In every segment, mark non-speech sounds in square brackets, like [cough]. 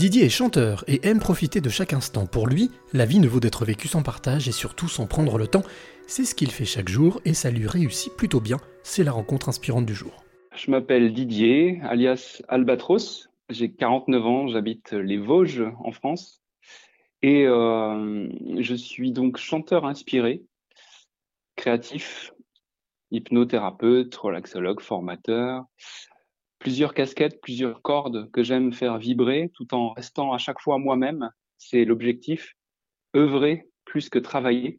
Didier est chanteur et aime profiter de chaque instant. Pour lui, la vie ne vaut d'être vécue sans partage et surtout sans prendre le temps. C'est ce qu'il fait chaque jour et ça lui réussit plutôt bien. C'est la rencontre inspirante du jour. Je m'appelle Didier, alias Albatros. J'ai 49 ans, j'habite les Vosges en France. Et euh, je suis donc chanteur inspiré, créatif, hypnothérapeute, relaxologue, formateur, plusieurs casquettes, plusieurs cordes que j'aime faire vibrer tout en restant à chaque fois moi-même. C'est l'objectif. œuvrer plus que travailler.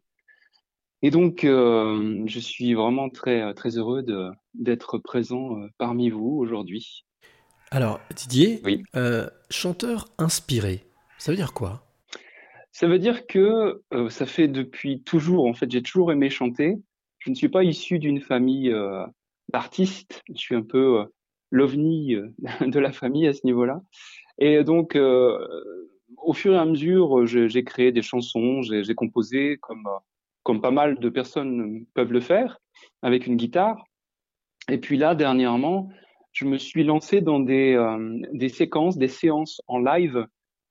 Et donc, euh, je suis vraiment très, très heureux d'être présent euh, parmi vous aujourd'hui. Alors, Didier, euh, chanteur inspiré, ça veut dire quoi? Ça veut dire que ça fait depuis toujours, en fait, j'ai toujours aimé chanter. Je ne suis pas issu d'une famille d'artistes. Je suis un peu l'ovni euh, [laughs] de la famille à ce niveau-là. Et donc, euh, au fur et à mesure, j'ai créé des chansons, j'ai composé comme, comme pas mal de personnes peuvent le faire, avec une guitare. Et puis là, dernièrement, je me suis lancé dans des, euh, des séquences, des séances en live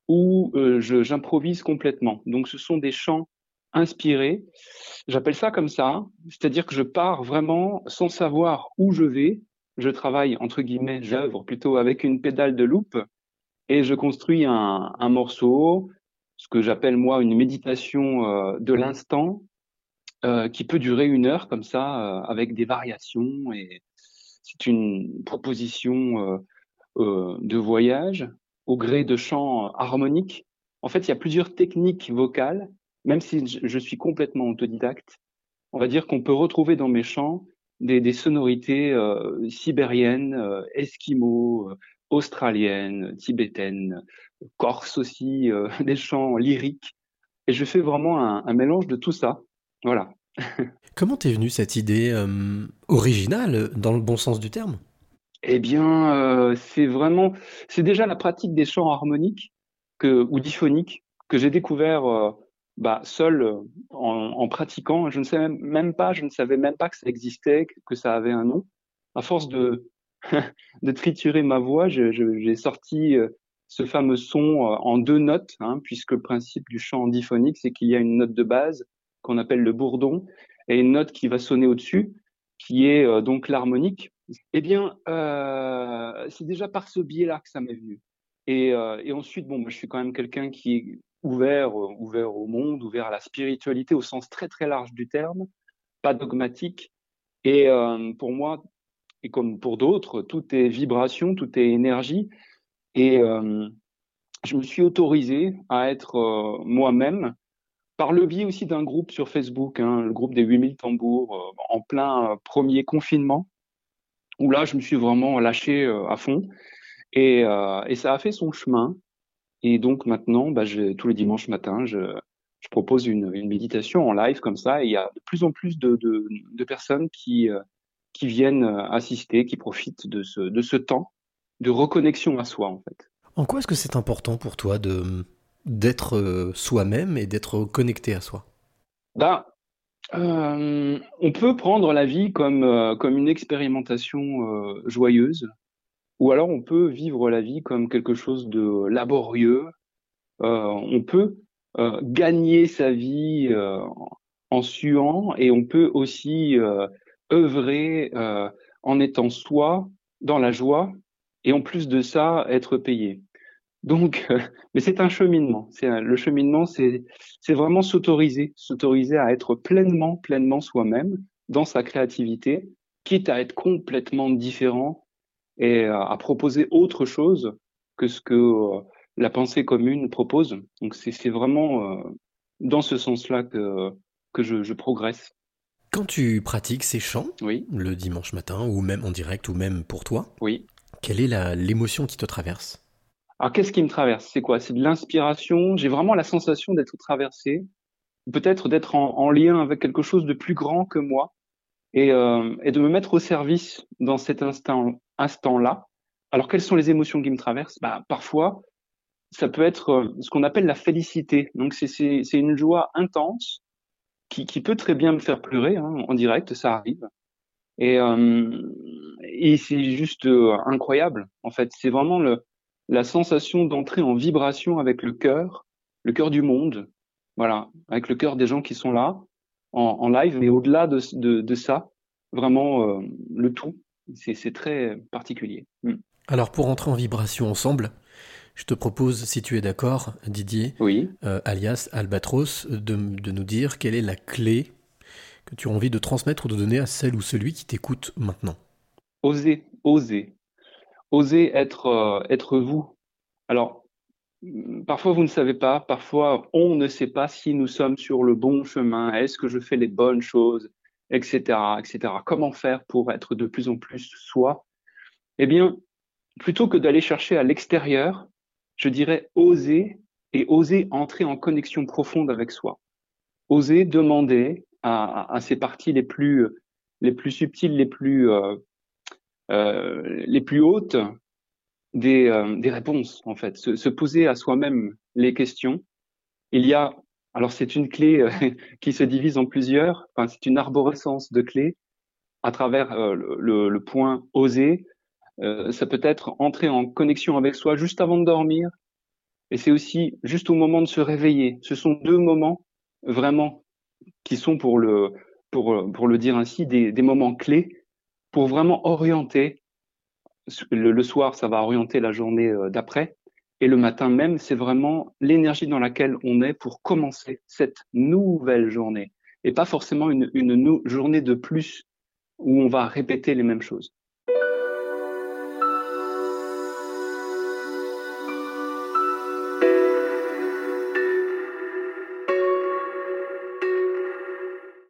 où j'improvise complètement. Donc, ce sont des chants inspirés. J'appelle ça comme ça, c'est-à-dire que je pars vraiment sans savoir où je vais, je travaille, entre guillemets, j'œuvre plutôt avec une pédale de loupe et je construis un, morceau, ce que j'appelle moi une méditation euh, de l'instant, euh, qui peut durer une heure comme ça, euh, avec des variations. Et c'est une proposition de voyage au gré de chants harmoniques. En fait, il y a plusieurs techniques vocales, même si je suis complètement autodidacte. On va dire qu'on peut retrouver dans mes chants des, sonorités euh, sibériennes, euh, esquimaux, euh, australiennes, tibétaines, corse aussi, [laughs] des chants lyriques. Et je fais vraiment un, mélange de tout ça. Voilà. [laughs] Comment t'es venue cette idée originale, dans le bon sens du terme? Eh bien, c'est vraiment, c'est déjà la pratique des chants harmoniques que, ou diphoniques que j'ai découvert bah, seul euh, en, pratiquant. Je ne sais même, pas, je ne savais même pas que ça existait, que, ça avait un nom. À force de, [laughs] de triturer ma voix, j'ai sorti euh, ce fameux son euh, en deux notes, hein, puisque le principe du chant diphonique, c'est qu'il y a une note de base qu'on appelle le bourdon et une note qui va sonner au-dessus, qui est donc l'harmonique. Eh bien, c'est déjà par ce biais-là que ça m'est venu. Et, ensuite, bon, moi, je suis quand même quelqu'un qui ouvert, euh, ouvert au monde, ouvert à la spiritualité au sens très très large du terme, pas dogmatique. Et euh, pour moi, et comme pour d'autres, tout est vibration, tout est énergie. Et euh, je me suis autorisé à être moi-même par le biais aussi d'un groupe sur Facebook, hein, le groupe des 8000 tambours, en plein premier confinement, où là, je me suis vraiment lâché à fond. Et, et ça a fait son chemin. Et donc maintenant, bah, je, tous les dimanches matin, je, je propose une, une, méditation en live comme ça. Et il y a de plus en plus de, de, de personnes qui, euh, qui viennent euh, assister, qui profitent de ce, de ce temps de reconnexion à soi, en fait. En quoi est-ce que c'est important pour toi de d'être euh, soi-même et d'être connecté à soi? Euh, on peut prendre la vie comme, comme une expérimentation euh, joyeuse, ou alors on peut vivre la vie comme quelque chose de laborieux. Euh, on peut euh, gagner sa vie euh, en suant et on peut aussi œuvrer en étant soi dans la joie et en plus de ça être payé. Donc, mais c'est un cheminement. Le cheminement, c'est vraiment s'autoriser, s'autoriser à être pleinement, pleinement soi-même dans sa créativité, quitte à être complètement différent et euh, à proposer autre chose que ce que euh, la pensée commune propose. Donc c'est vraiment euh, dans ce sens-là que, que je, je, progresse. Quand tu pratiques ces chants, oui. le dimanche matin, ou même en direct, ou même pour toi, oui. quelle est l'émotion qui te traverse? Alors qu'est-ce qui me traverse? C'est quoi? C'est de l'inspiration? J'ai vraiment la sensation d'être traversé, peut-être d'être en, en, lien avec quelque chose de plus grand que moi, et, euh, et de me mettre au service dans cet instant, instant-là. Alors, quelles sont les émotions qui me traversent? Bah, Parfois, ça peut être euh, ce qu'on appelle la félicité. Donc, c'est une joie intense qui, peut très bien me faire pleurer hein, en direct, ça arrive. Et, euh, c'est juste euh, incroyable, en fait. C'est vraiment la sensation d'entrer en vibration avec le cœur, le cœur du monde, voilà, avec le cœur des gens qui sont là en, live, mais au-delà de, ça, vraiment le tout, c'est très particulier. Hmm. Alors pour entrer en vibration ensemble, je te propose, si tu es d'accord, Didier, oui. Euh, alias Albatros, de, de nous dire quelle est la clé que tu as envie de transmettre ou de donner à celle ou celui qui t'écoute maintenant. Osez, osez, osez être, euh, être vous. Alors, parfois vous ne savez pas, parfois on ne sait pas si nous sommes sur le bon chemin, est-ce que je fais les bonnes choses, etc., etc. Comment faire pour être de plus en plus soi? Eh bien, plutôt que d'aller chercher à l'extérieur, je dirais oser et oser entrer en connexion profonde avec soi. Oser demander à, à ces parties les plus les plus subtiles, les plus euh, euh, les plus hautes des, euh, des réponses en fait, se, se poser à soi-même les questions. Il y a alors c'est une clé [laughs] qui se divise en plusieurs. Enfin, c'est une arborescence de clés à travers le, le, point oser. ça peut être entrer en connexion avec soi juste avant de dormir, et c'est aussi juste au moment de se réveiller. Ce sont deux moments vraiment qui sont pour le pour pour le dire ainsi des, moments clés pour vraiment orienter. Le, soir, ça va orienter la journée euh, d'après. Et le matin même, c'est vraiment l'énergie dans laquelle on est pour commencer cette nouvelle journée. Et pas forcément une, journée de plus où on va répéter les mêmes choses.